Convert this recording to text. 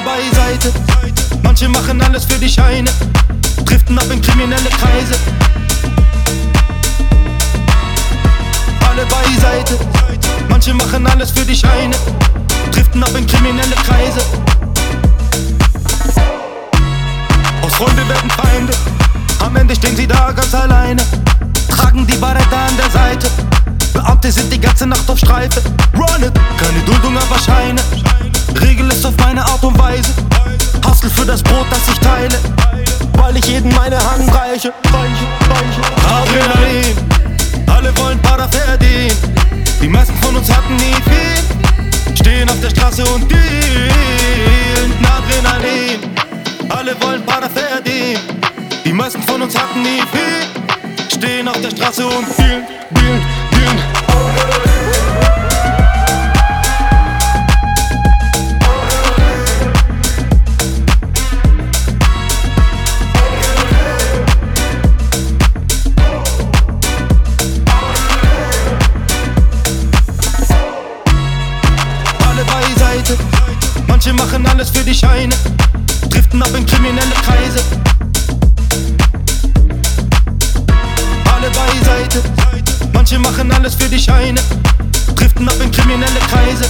beiseite. Manche machen alles für die Scheine, driften ab in kriminelle Kreise. Alle beiseite. Manche machen alles für die Scheine, driften ab in kriminelle Kreise. Aus Freunde werden Feinde, am Ende stehen sie da ganz alleine. Tragen die Barretta an der Seite. Beamte sind die ganze Nacht auf Streife. Run it, keine Duldung, aber Scheine. Regel es auf meine das Brot, das ich teile. Weil ich jeden meine Hand reiche. Adrenalin, alle wollen Para verdienen. Die meisten von uns hatten nie viel. Stehen auf der Straße und dealen. Adrenalin, alle wollen Para verdienen. Die meisten von uns hatten nie viel. Stehen auf der Straße und dealen, dealen. Manche machen alles für die Scheine, driften ab in kriminelle Kreise. Alle beiseite. Manche machen alles für die Scheine, driften ab in kriminelle Kreise.